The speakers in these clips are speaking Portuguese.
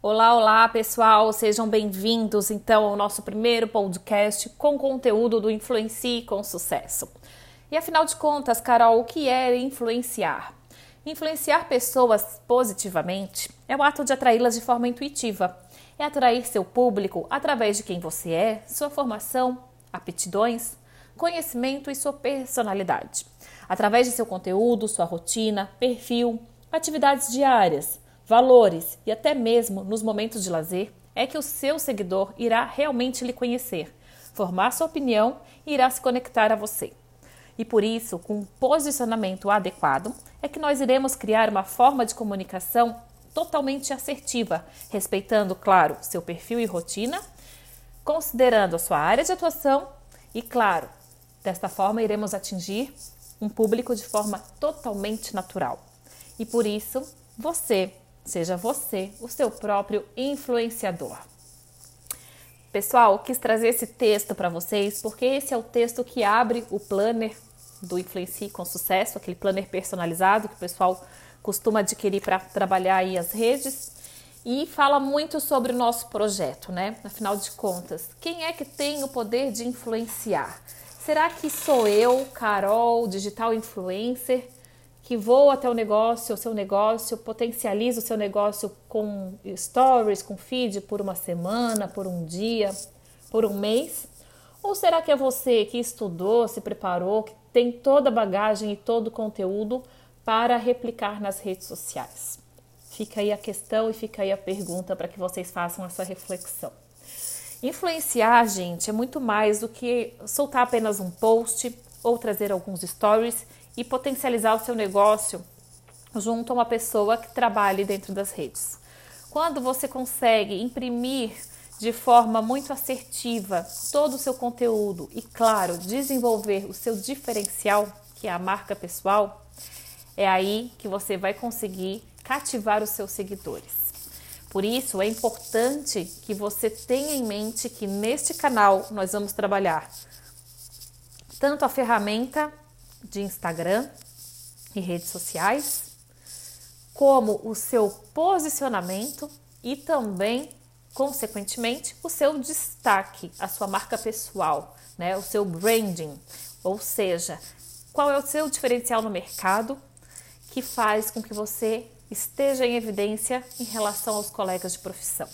Olá, olá pessoal, sejam bem-vindos então ao nosso primeiro podcast com conteúdo do Influencie com Sucesso. E afinal de contas, Carol, o que é influenciar? Influenciar pessoas positivamente é o ato de atraí-las de forma intuitiva. É atrair seu público através de quem você é, sua formação, aptidões, conhecimento e sua personalidade. Através de seu conteúdo, sua rotina, perfil, atividades diárias valores e até mesmo nos momentos de lazer, é que o seu seguidor irá realmente lhe conhecer, formar sua opinião e irá se conectar a você. E por isso, com um posicionamento adequado, é que nós iremos criar uma forma de comunicação totalmente assertiva, respeitando, claro, seu perfil e rotina, considerando a sua área de atuação e, claro, desta forma iremos atingir um público de forma totalmente natural. E por isso, você Seja você o seu próprio influenciador. Pessoal, quis trazer esse texto para vocês porque esse é o texto que abre o planner do Influencie com Sucesso, aquele planner personalizado que o pessoal costuma adquirir para trabalhar aí as redes e fala muito sobre o nosso projeto, né? Afinal de contas, quem é que tem o poder de influenciar? Será que sou eu, Carol, digital influencer? Que voa até o negócio, o seu negócio, potencializa o seu negócio com stories, com feed por uma semana, por um dia, por um mês? Ou será que é você que estudou, se preparou, que tem toda a bagagem e todo o conteúdo para replicar nas redes sociais? Fica aí a questão e fica aí a pergunta para que vocês façam essa reflexão. Influenciar, gente, é muito mais do que soltar apenas um post ou trazer alguns stories e potencializar o seu negócio junto a uma pessoa que trabalhe dentro das redes. Quando você consegue imprimir de forma muito assertiva todo o seu conteúdo e, claro, desenvolver o seu diferencial, que é a marca pessoal, é aí que você vai conseguir cativar os seus seguidores. Por isso, é importante que você tenha em mente que neste canal nós vamos trabalhar tanto a ferramenta de Instagram e redes sociais, como o seu posicionamento e também, consequentemente, o seu destaque, a sua marca pessoal, né? o seu branding, ou seja, qual é o seu diferencial no mercado que faz com que você esteja em evidência em relação aos colegas de profissão.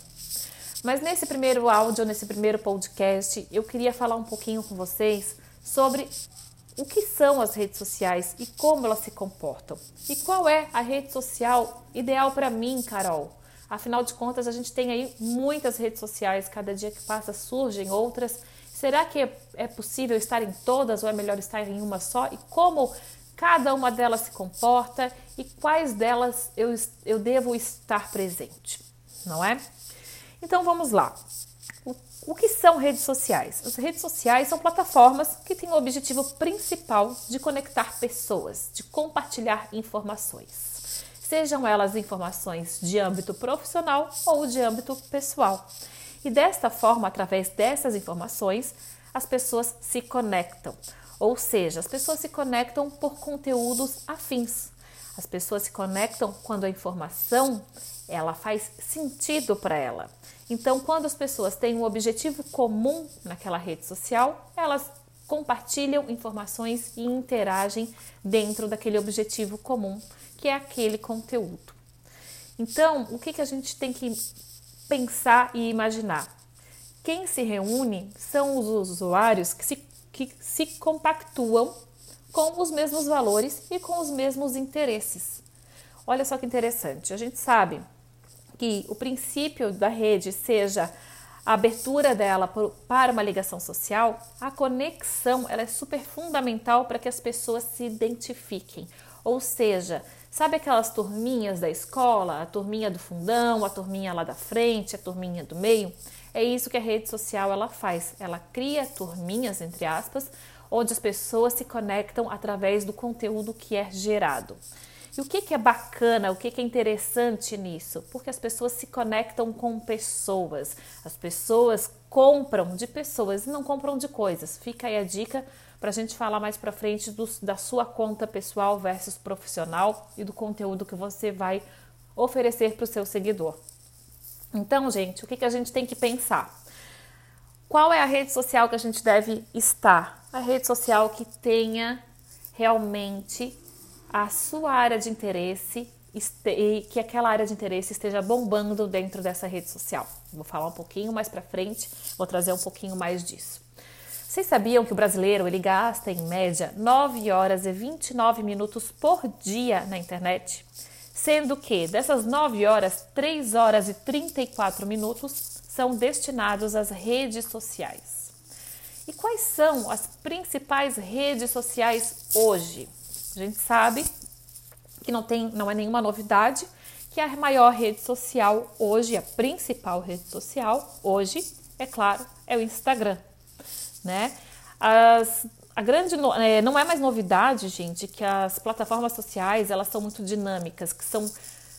Mas nesse primeiro áudio, nesse primeiro podcast, eu queria falar um pouquinho com vocês sobre o que são as redes sociais e como elas se comportam. E qual é a rede social ideal para mim, Carol? Afinal de contas, a gente tem aí muitas redes sociais, cada dia que passa surgem outras. Será que é possível estar em todas ou é melhor estar em uma só? E como cada uma delas se comporta e quais delas eu, eu devo estar presente, não é? Então vamos lá. O que são redes sociais? As redes sociais são plataformas que têm o objetivo principal de conectar pessoas, de compartilhar informações. Sejam elas informações de âmbito profissional ou de âmbito pessoal. E desta forma, através dessas informações, as pessoas se conectam. Ou seja, as pessoas se conectam por conteúdos afins. As pessoas se conectam quando a informação ela faz sentido para ela. Então, quando as pessoas têm um objetivo comum naquela rede social, elas compartilham informações e interagem dentro daquele objetivo comum, que é aquele conteúdo. Então, o que, que a gente tem que pensar e imaginar? Quem se reúne são os usuários que se, que se compactuam com os mesmos valores e com os mesmos interesses. Olha só que interessante, a gente sabe que o princípio da rede seja a abertura dela para uma ligação social, a conexão ela é super fundamental para que as pessoas se identifiquem. Ou seja, sabe aquelas turminhas da escola, a turminha do fundão, a turminha lá da frente, a turminha do meio? É isso que a rede social ela faz. Ela cria turminhas entre aspas, onde as pessoas se conectam através do conteúdo que é gerado. E o que, que é bacana, o que, que é interessante nisso? Porque as pessoas se conectam com pessoas, as pessoas compram de pessoas e não compram de coisas. Fica aí a dica para a gente falar mais para frente do, da sua conta pessoal versus profissional e do conteúdo que você vai oferecer para o seu seguidor. Então, gente, o que, que a gente tem que pensar? Qual é a rede social que a gente deve estar? A rede social que tenha realmente a sua área de interesse e que aquela área de interesse esteja bombando dentro dessa rede social. Vou falar um pouquinho mais para frente, vou trazer um pouquinho mais disso. Vocês sabiam que o brasileiro ele gasta em média 9 horas e 29 minutos por dia na internet? Sendo que dessas 9 horas, 3 horas e 34 minutos são destinados às redes sociais. E quais são as principais redes sociais hoje? A gente sabe que não, tem, não é nenhuma novidade que a maior rede social hoje, a principal rede social hoje, é claro, é o Instagram, né? As, a grande é, não é mais novidade, gente, que as plataformas sociais elas são muito dinâmicas, que são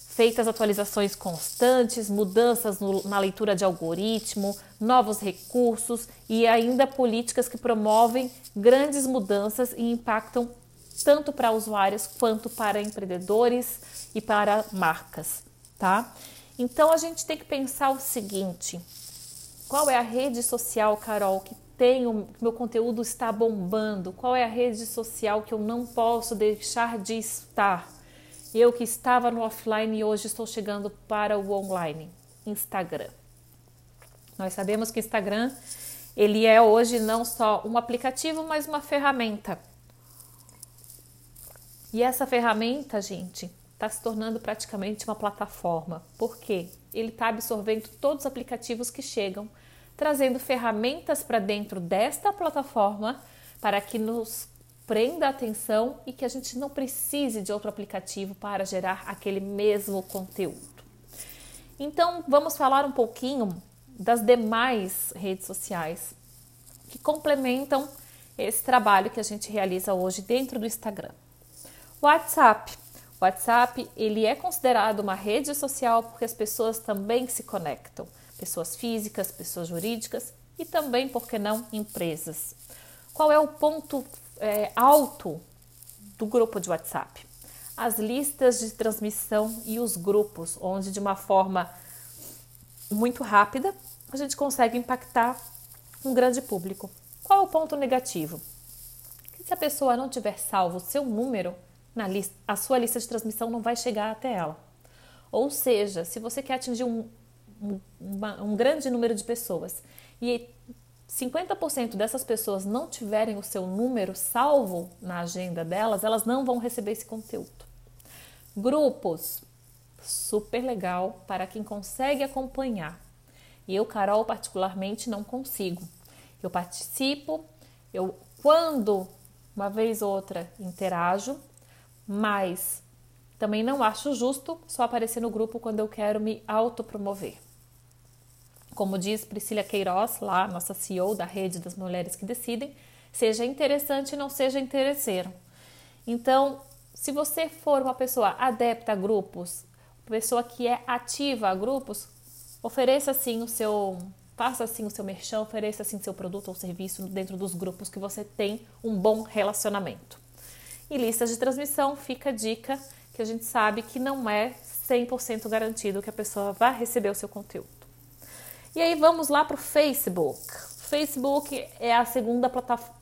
feitas atualizações constantes, mudanças no, na leitura de algoritmo, novos recursos e ainda políticas que promovem grandes mudanças e impactam tanto para usuários quanto para empreendedores e para marcas, tá? Então a gente tem que pensar o seguinte: qual é a rede social, Carol, que tem o meu conteúdo está bombando? Qual é a rede social que eu não posso deixar de estar? Eu que estava no offline e hoje estou chegando para o online, Instagram. Nós sabemos que Instagram ele é hoje não só um aplicativo, mas uma ferramenta e essa ferramenta, gente, está se tornando praticamente uma plataforma. Por quê? Ele está absorvendo todos os aplicativos que chegam, trazendo ferramentas para dentro desta plataforma para que nos prenda a atenção e que a gente não precise de outro aplicativo para gerar aquele mesmo conteúdo. Então, vamos falar um pouquinho das demais redes sociais que complementam esse trabalho que a gente realiza hoje dentro do Instagram. WhatsApp. WhatsApp ele é considerado uma rede social porque as pessoas também se conectam, pessoas físicas, pessoas jurídicas e também, por que não, empresas. Qual é o ponto é, alto do grupo de WhatsApp? As listas de transmissão e os grupos, onde de uma forma muito rápida a gente consegue impactar um grande público. Qual é o ponto negativo? Que se a pessoa não tiver salvo o seu número, na lista, a sua lista de transmissão não vai chegar até ela. Ou seja, se você quer atingir um, um, uma, um grande número de pessoas e 50% dessas pessoas não tiverem o seu número salvo na agenda delas, elas não vão receber esse conteúdo. Grupos, super legal para quem consegue acompanhar. E eu, Carol, particularmente não consigo. Eu participo, eu quando uma vez ou outra interajo, mas também não acho justo só aparecer no grupo quando eu quero me autopromover. Como diz Priscila Queiroz, lá, nossa CEO da rede das mulheres que decidem, seja interessante não seja interesseiro. Então, se você for uma pessoa adepta a grupos, pessoa que é ativa a grupos, ofereça assim o seu, faça assim o seu merchan, ofereça assim seu produto ou serviço dentro dos grupos que você tem um bom relacionamento. E listas de transmissão fica a dica que a gente sabe que não é 100% garantido que a pessoa vai receber o seu conteúdo. E aí vamos lá para o Facebook. Facebook é a segunda,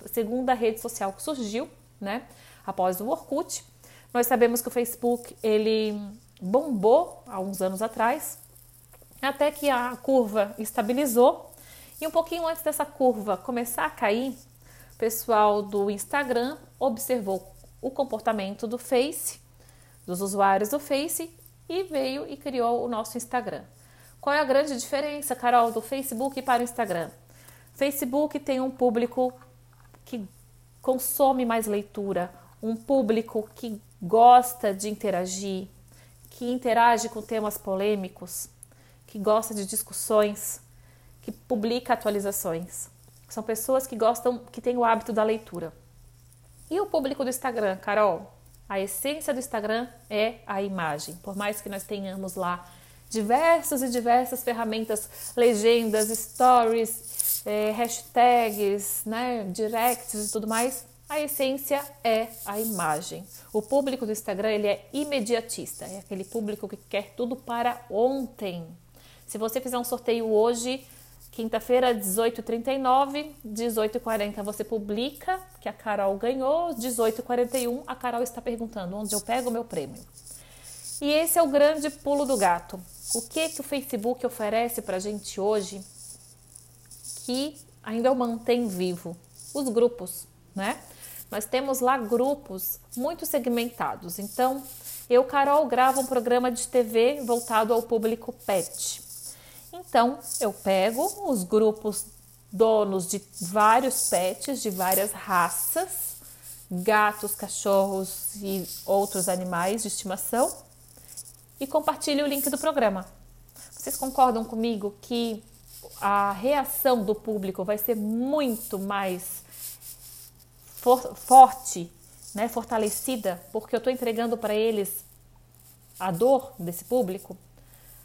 segunda rede social que surgiu, né? Após o Orkut. Nós sabemos que o Facebook ele bombou há uns anos atrás, até que a curva estabilizou. E um pouquinho antes dessa curva começar a cair, o pessoal do Instagram observou o comportamento do Face, dos usuários do Face e veio e criou o nosso Instagram. Qual é a grande diferença, Carol, do Facebook para o Instagram? Facebook tem um público que consome mais leitura, um público que gosta de interagir, que interage com temas polêmicos, que gosta de discussões, que publica atualizações. São pessoas que gostam, que têm o hábito da leitura. E o público do Instagram, Carol? A essência do Instagram é a imagem. Por mais que nós tenhamos lá diversas e diversas ferramentas, legendas, stories, é, hashtags, né, directs e tudo mais, a essência é a imagem. O público do Instagram ele é imediatista, é aquele público que quer tudo para ontem. Se você fizer um sorteio hoje, quinta-feira, 18h39, 18h40 você publica que a Carol ganhou, 18h41 a Carol está perguntando onde eu pego o meu prêmio. E esse é o grande pulo do gato. O que, que o Facebook oferece para a gente hoje que ainda o mantém vivo? Os grupos, né? Nós temos lá grupos muito segmentados. Então, eu, Carol, gravo um programa de TV voltado ao público pet. Então, eu pego os grupos donos de vários pets, de várias raças, gatos, cachorros e outros animais de estimação, e compartilho o link do programa. Vocês concordam comigo que a reação do público vai ser muito mais for forte, né, fortalecida, porque eu estou entregando para eles a dor desse público,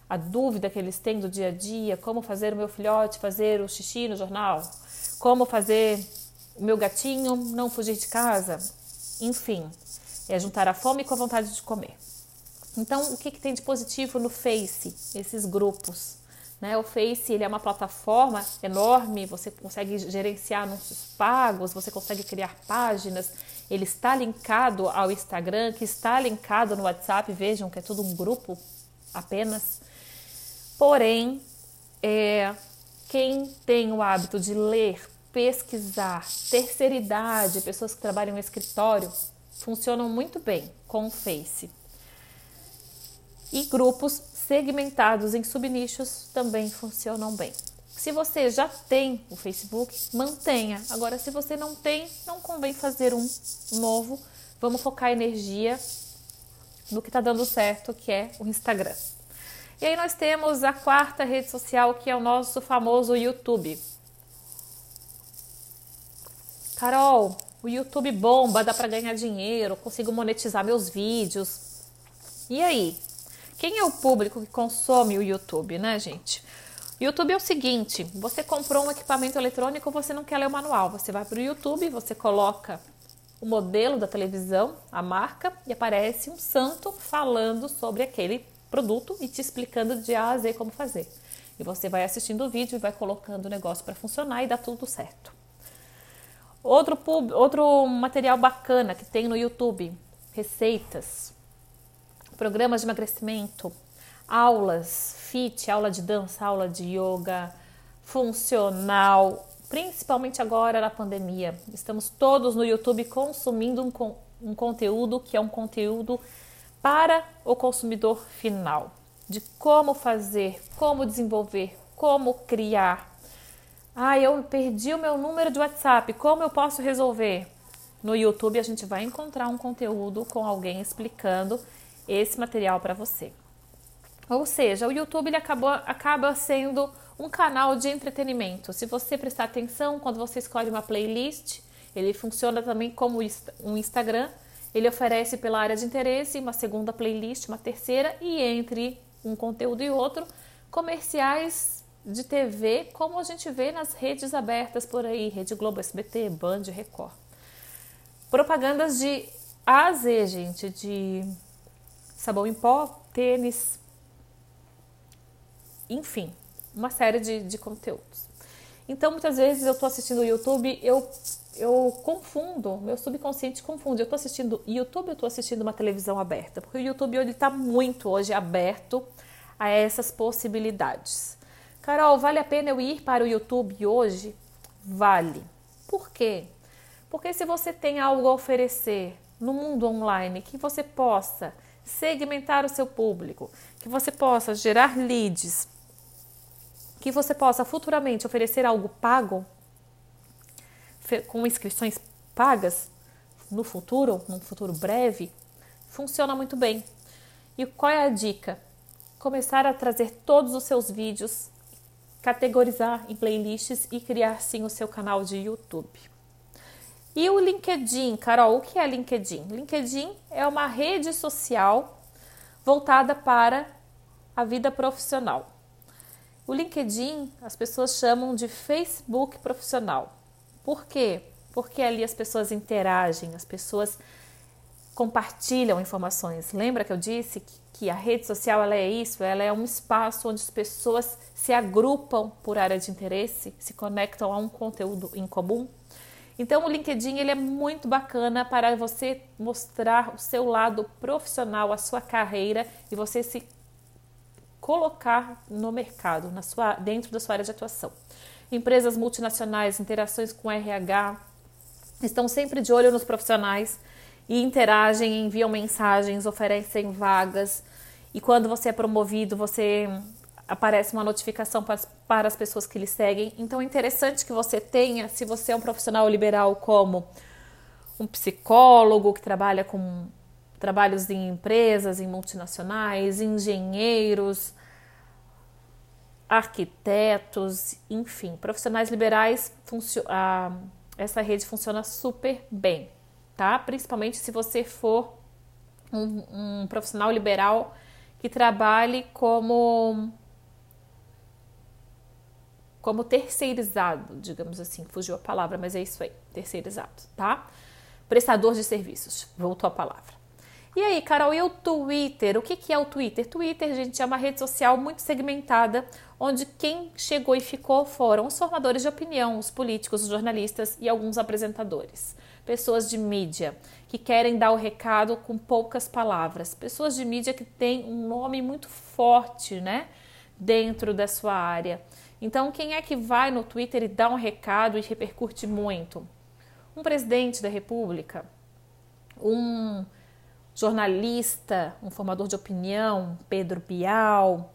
a dúvida que eles têm do dia a dia, como fazer o meu filhote fazer o xixi no jornal, como fazer o meu gatinho não fugir de casa, enfim, é juntar a fome com a vontade de comer. Então, o que, que tem de positivo no Face, esses grupos? Né? O Face ele é uma plataforma enorme, você consegue gerenciar anúncios pagos, você consegue criar páginas, ele está linkado ao Instagram, que está linkado no WhatsApp, vejam que é tudo um grupo apenas. Porém, é, quem tem o hábito de ler, pesquisar, terceira idade, pessoas que trabalham em escritório, funcionam muito bem com o Face. E grupos segmentados em subnichos também funcionam bem. Se você já tem o Facebook, mantenha. Agora, se você não tem, não convém fazer um novo. Vamos focar energia no que está dando certo, que é o Instagram. E aí nós temos a quarta rede social, que é o nosso famoso YouTube. Carol, o YouTube bomba, dá para ganhar dinheiro, consigo monetizar meus vídeos. E aí? Quem é o público que consome o YouTube, né, gente? YouTube é o seguinte: você comprou um equipamento eletrônico, você não quer ler o manual. Você vai para o YouTube, você coloca o modelo da televisão, a marca, e aparece um santo falando sobre aquele produto e te explicando de A a Z como fazer. E você vai assistindo o vídeo e vai colocando o negócio para funcionar e dá tudo certo. Outro, pub, outro material bacana que tem no YouTube: receitas, programas de emagrecimento, aulas, fit, aula de dança, aula de yoga, funcional, principalmente agora na pandemia. Estamos todos no YouTube consumindo um, um conteúdo que é um conteúdo para o consumidor final, de como fazer, como desenvolver, como criar. Ah, eu perdi o meu número de WhatsApp, como eu posso resolver? No YouTube a gente vai encontrar um conteúdo com alguém explicando esse material para você. Ou seja, o YouTube ele acabou, acaba sendo um canal de entretenimento. Se você prestar atenção, quando você escolhe uma playlist, ele funciona também como um Instagram. Ele oferece pela área de interesse uma segunda playlist, uma terceira, e entre um conteúdo e outro, comerciais de TV, como a gente vê nas redes abertas por aí, Rede Globo, SBT, Band, Record. Propagandas de A a Z, gente, de sabão em pó, tênis, enfim, uma série de, de conteúdos. Então, muitas vezes eu estou assistindo o YouTube, eu, eu confundo, meu subconsciente confunde. Eu estou assistindo YouTube, eu estou assistindo uma televisão aberta, porque o YouTube ele está muito hoje aberto a essas possibilidades. Carol, vale a pena eu ir para o YouTube hoje? Vale. Por quê? Porque se você tem algo a oferecer no mundo online que você possa segmentar o seu público, que você possa gerar leads, que você possa futuramente oferecer algo pago, com inscrições pagas no futuro, num futuro breve, funciona muito bem. E qual é a dica? Começar a trazer todos os seus vídeos, categorizar em playlists e criar sim o seu canal de YouTube. E o LinkedIn, Carol, o que é LinkedIn? LinkedIn é uma rede social voltada para a vida profissional. O LinkedIn as pessoas chamam de Facebook profissional. Por quê? Porque ali as pessoas interagem, as pessoas compartilham informações. Lembra que eu disse que, a rede social ela é isso? Ela é um espaço onde as pessoas se agrupam por área de interesse, se conectam a um conteúdo em comum. Então o LinkedIn ele é muito bacana para você mostrar o seu lado profissional, a sua carreira e você se colocar no mercado, na sua, dentro da sua área de atuação. Empresas multinacionais, interações com RH, estão sempre de olho nos profissionais e interagem, enviam mensagens, oferecem vagas. E quando você é promovido, você aparece uma notificação para, para as pessoas que lhe seguem. Então é interessante que você tenha, se você é um profissional liberal como um psicólogo que trabalha com trabalhos em empresas, em multinacionais, engenheiros, arquitetos, enfim, profissionais liberais, essa rede funciona super bem tá? Principalmente se você for um, um profissional liberal que trabalhe como como terceirizado, digamos assim, fugiu a palavra, mas é isso aí, terceirizado, tá? Prestador de serviços, voltou a palavra. E aí, Carol, e o Twitter? O que, que é o Twitter? Twitter, gente, é uma rede social muito segmentada, onde quem chegou e ficou foram os formadores de opinião, os políticos, os jornalistas e alguns apresentadores pessoas de mídia que querem dar o recado com poucas palavras, pessoas de mídia que têm um nome muito forte, né, dentro da sua área. Então, quem é que vai no Twitter e dá um recado e repercute muito? Um presidente da República, um jornalista, um formador de opinião, Pedro Bial,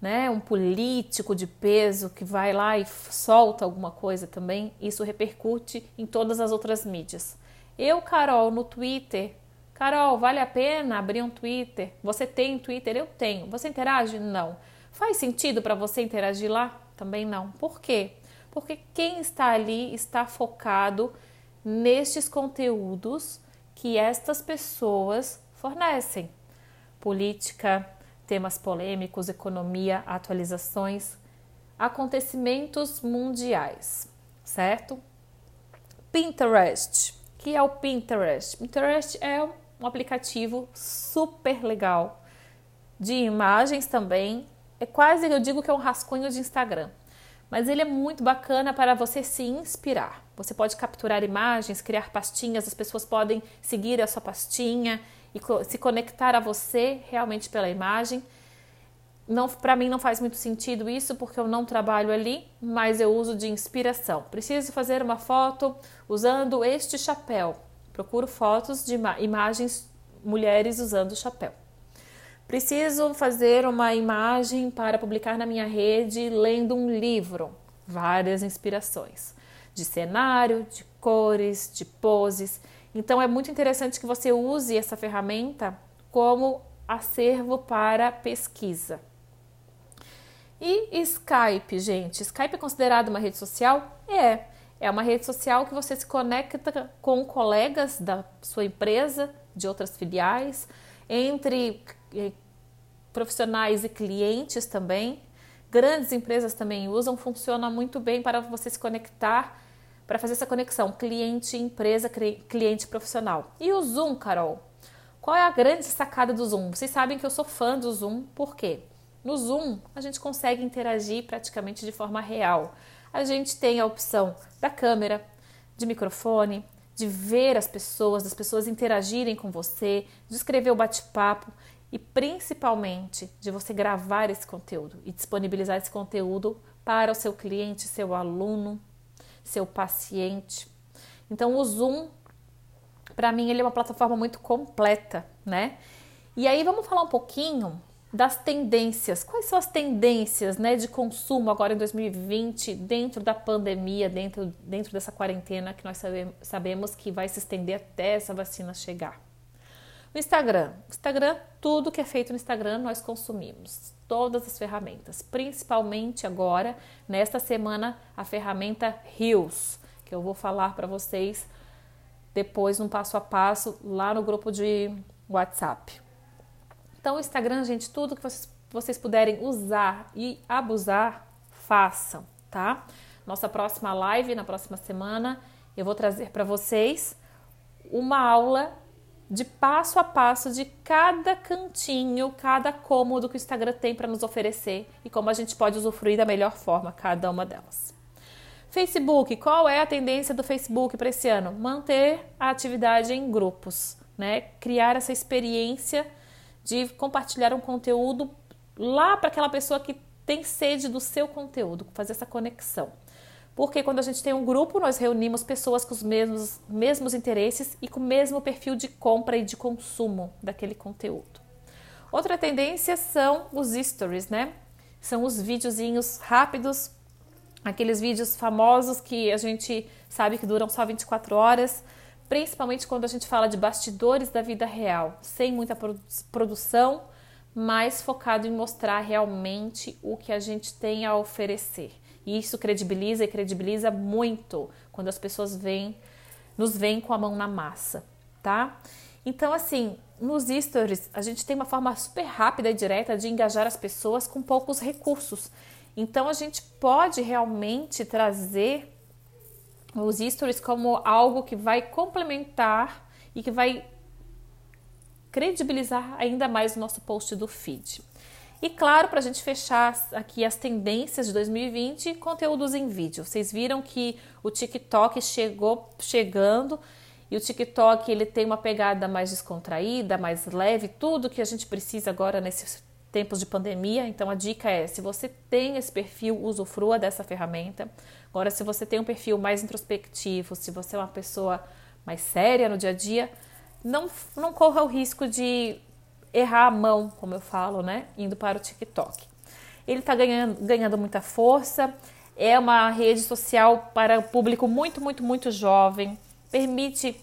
né, um político de peso que vai lá e solta alguma coisa também, isso repercute em todas as outras mídias. Eu, Carol, no Twitter, Carol, vale a pena abrir um Twitter? Você tem Twitter? Eu tenho. Você interage? Não. Faz sentido para você interagir lá? Também não. Por quê? Porque quem está ali está focado nestes conteúdos que estas pessoas fornecem. Política, temas polêmicos, economia, atualizações, acontecimentos mundiais, certo? Pinterest. que é o Pinterest? Pinterest é um aplicativo super legal de imagens também. É quase, eu digo que é um rascunho de Instagram. Mas ele é muito bacana para você se inspirar. Você pode capturar imagens, criar pastinhas, as pessoas podem seguir a sua pastinha e se conectar a você realmente pela imagem. Não, para mim não faz muito sentido isso porque eu não trabalho ali, mas eu uso de inspiração. Preciso fazer uma foto usando este chapéu. Procuro fotos de imagens mulheres usando o chapéu. Preciso fazer uma imagem para publicar na minha rede lendo um livro. Várias inspirações de cenário, de cores, de poses. Então é muito interessante que você use essa ferramenta como acervo para pesquisa. E Skype, gente? Skype é considerado uma rede social? É. É uma rede social que você se conecta com colegas da sua empresa, de outras filiais, entre eh, profissionais e clientes também. Grandes empresas também usam, funciona muito bem para você se conectar para fazer essa conexão cliente-empresa, cliente-profissional. E o Zoom, Carol? Qual é a grande sacada do Zoom? Vocês sabem que eu sou fã do Zoom, por quê? No Zoom, a gente consegue interagir praticamente de forma real. A gente tem a opção da câmera, de microfone, de ver as pessoas, das pessoas interagirem com você, de escrever o bate-papo e principalmente de você gravar esse conteúdo e disponibilizar esse conteúdo para o seu cliente, seu aluno, seu paciente. Então o Zoom, para mim, ele é uma plataforma muito completa, né? E aí vamos falar um pouquinho das tendências. Quais são as tendências, né, de consumo agora em 2020 dentro da pandemia, dentro dentro dessa quarentena que nós sabemos, que vai se estender até essa vacina chegar? O Instagram. Instagram, tudo que é feito no Instagram nós consumimos todas as ferramentas, principalmente agora, nesta semana, a ferramenta Rios, que eu vou falar para vocês depois um passo a passo lá no grupo de WhatsApp. Então, Instagram, gente, tudo que vocês, vocês puderem usar e abusar, façam, tá? Nossa próxima live, na próxima semana, eu vou trazer para vocês uma aula de passo a passo de cada cantinho, cada cômodo que o Instagram tem para nos oferecer e como a gente pode usufruir da melhor forma cada uma delas. Facebook, qual é a tendência do Facebook para esse ano? Manter a atividade em grupos, né? Criar essa experiência de compartilhar um conteúdo lá para aquela pessoa que tem sede do seu conteúdo, fazer essa conexão. Porque quando a gente tem um grupo, nós reunimos pessoas com os mesmos, mesmos interesses e com o mesmo perfil de compra e de consumo daquele conteúdo. Outra tendência são os stories, né? São os videozinhos rápidos, aqueles vídeos famosos que a gente sabe que duram só 24 horas, principalmente quando a gente fala de bastidores da vida real, sem muita produção, mas focado em mostrar realmente o que a gente tem a oferecer. E isso credibiliza e credibiliza muito quando as pessoas vêm, nos veem com a mão na massa, tá? Então, assim, nos stories, a gente tem uma forma super rápida e direta de engajar as pessoas com poucos recursos. Então, a gente pode realmente trazer os stories como algo que vai complementar e que vai credibilizar ainda mais o nosso post do feed. E claro, para a gente fechar aqui as tendências de 2020, conteúdos em vídeo. Vocês viram que o TikTok chegou chegando e o TikTok ele tem uma pegada mais descontraída, mais leve, tudo que a gente precisa agora nesses tempos de pandemia. Então a dica é, se você tem esse perfil, usufrua dessa ferramenta. Agora, se você tem um perfil mais introspectivo, se você é uma pessoa mais séria no dia a dia, não, não corra o risco de errar a mão, como eu falo, né? Indo para o TikTok. Ele está ganhando, ganhando muita força, é uma rede social para o público muito, muito, muito jovem, permite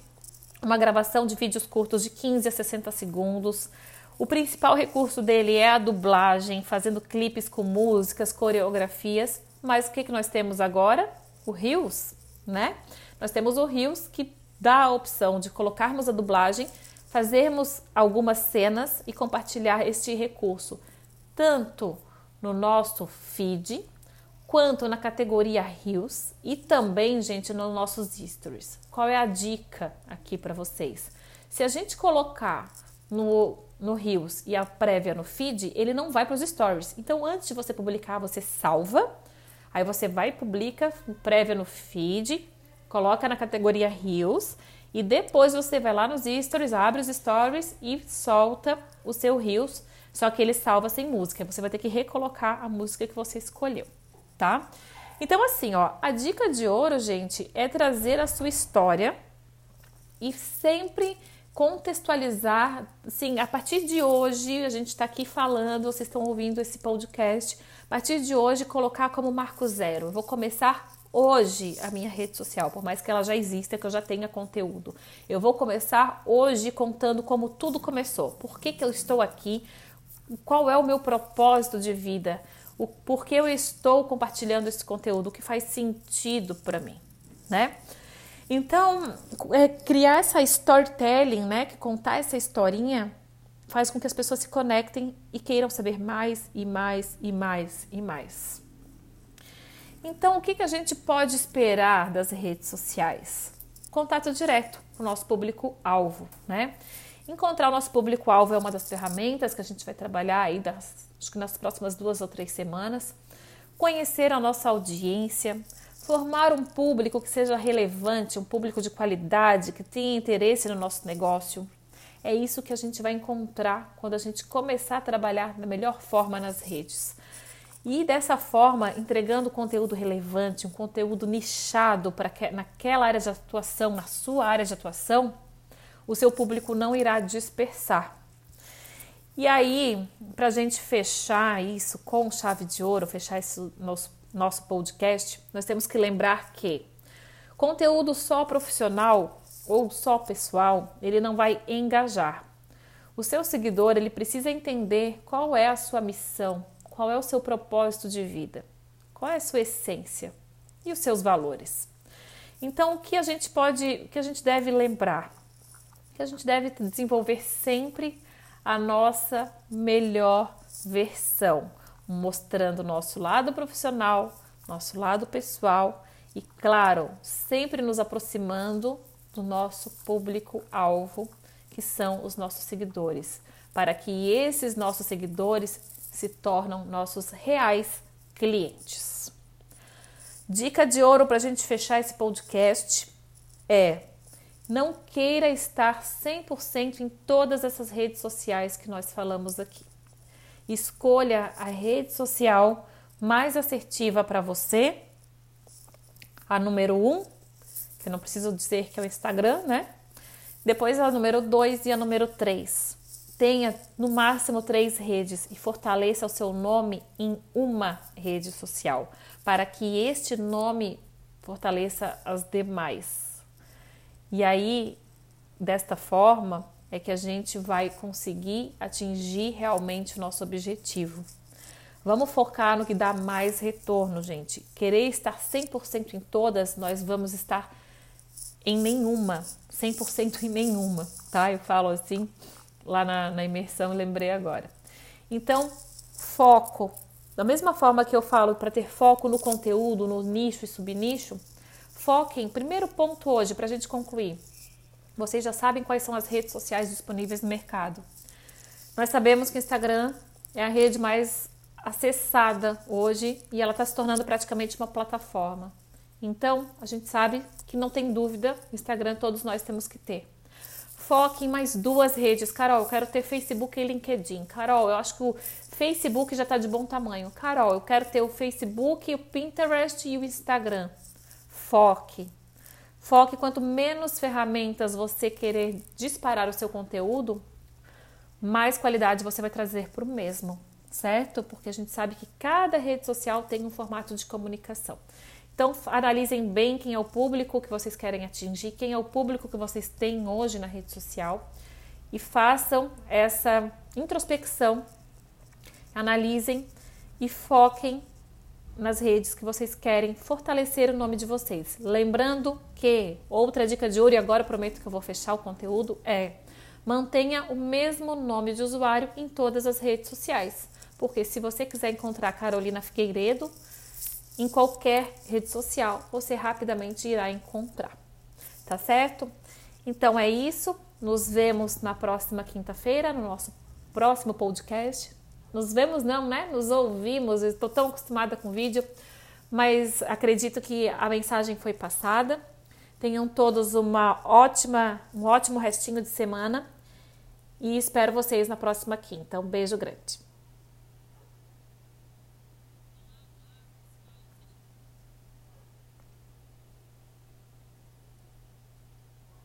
uma gravação de vídeos curtos de 15 a 60 segundos. O principal recurso dele é a dublagem, fazendo clipes com músicas, coreografias. Mas o que, que nós temos agora? O Reels, né? Nós temos o Reels que dá a opção de colocarmos a dublagem fazermos algumas cenas e compartilhar este recurso, tanto no nosso feed, quanto na categoria Reels e também, gente, nos nossos stories. Qual é a dica aqui para vocês? Se a gente colocar no, no Reels e a prévia no feed, ele não vai para os stories. Então, antes de você publicar, você salva, aí você vai e publica prévia no feed, coloca na categoria Reels e depois você vai lá nos stories, abre os stories e solta o seu Reels, só que ele salva sem música. Você vai ter que recolocar a música que você escolheu, tá? Então, assim, ó, a dica de ouro, gente, é trazer a sua história e sempre contextualizar, sim, a partir de hoje, a gente está aqui falando, vocês estão ouvindo esse podcast, a partir de hoje, colocar como marco zero. Eu vou começar hoje a minha rede social, por mais que ela já exista, que eu já tenha conteúdo. Eu vou começar hoje contando como tudo começou, por que, que eu estou aqui, qual é o meu propósito de vida, o porquê eu estou compartilhando esse conteúdo, o que faz sentido para mim, né? Então, é, criar essa storytelling, né, que contar essa historinha faz com que as pessoas se conectem e queiram saber mais e mais e mais e mais. Então, o que, que a gente pode esperar das redes sociais? Contato direto com o nosso público-alvo, né? Encontrar o nosso público-alvo é uma das ferramentas que a gente vai trabalhar aí das, acho que nas próximas duas ou três semanas. Conhecer a nossa audiência, formar um público que seja relevante, um público de qualidade, que tenha interesse no nosso negócio. É isso que a gente vai encontrar quando a gente começar a trabalhar da melhor forma nas redes. E dessa forma, entregando conteúdo relevante, um conteúdo nichado para naquela área de atuação, na sua área de atuação, o seu público não irá dispersar. E aí, para a gente fechar isso com chave de ouro, fechar esse nosso, nosso podcast, nós temos que lembrar que conteúdo só profissional ou só pessoal, ele não vai engajar. O seu seguidor, ele precisa entender qual é a sua missão, qual é o seu propósito de vida? Qual é a sua essência e os seus valores? Então, o que a gente pode, o que a gente deve lembrar? Que a gente deve desenvolver sempre a nossa melhor versão, mostrando nosso lado profissional, nosso lado pessoal e, claro, sempre nos aproximando do nosso público-alvo, que são os nossos seguidores, para que esses nossos seguidores se tornam nossos reais clientes. Dica de ouro para a gente fechar esse podcast é não queira estar 100% em todas essas redes sociais que nós falamos aqui. Escolha a rede social mais assertiva para você, a número 1, um, que eu não preciso dizer que é o Instagram, né? Depois a número 2 e a número 3. Tenha no máximo três redes e fortaleça o seu nome em uma rede social, para que este nome fortaleça as demais. E aí, desta forma, é que a gente vai conseguir atingir realmente o nosso objetivo. Vamos focar no que dá mais retorno, gente. Querer estar 100% em todas, nós vamos estar em nenhuma, 100% em nenhuma, tá? Eu falo assim lá na, na imersão, lembrei agora. Então, foco. Da mesma forma que eu falo para ter foco no conteúdo, no nicho e subnicho, foquem. Primeiro ponto hoje, para a gente concluir. Vocês já sabem quais são as redes sociais disponíveis no mercado. Nós sabemos que o Instagram é a rede mais acessada hoje e ela está se tornando praticamente uma plataforma. Então, a gente sabe que não tem dúvida, Instagram todos nós temos que ter. Foque em mais duas redes. Carol, eu quero ter Facebook e LinkedIn. Carol, eu acho que o Facebook já está de bom tamanho. Carol, eu quero ter o Facebook, o Pinterest e o Instagram. Foque. Foque quanto menos ferramentas você querer disparar o seu conteúdo, mais qualidade você vai trazer para o mesmo, certo? Porque a gente sabe que cada rede social tem um formato de comunicação. Então, analisem bem quem é o público que vocês querem atingir, quem é o público que vocês têm hoje na rede social e façam essa introspecção, analisem e foquem nas redes que vocês querem fortalecer o nome de vocês. Lembrando que outra dica de ouro, e agora prometo que eu vou fechar o conteúdo, é mantenha o mesmo nome de usuário em todas as redes sociais. Porque se você quiser encontrar Carolina Figueiredo, em qualquer rede social, você rapidamente irá encontrar. Tá certo? Então é isso. Nos vemos na próxima quinta-feira, no nosso próximo podcast. Nos vemos, não, né? Nos ouvimos. Estou tão acostumada com vídeo, mas acredito que a mensagem foi passada. Tenham todos uma ótima, um ótimo restinho de semana e espero vocês na próxima quinta. Um beijo grande.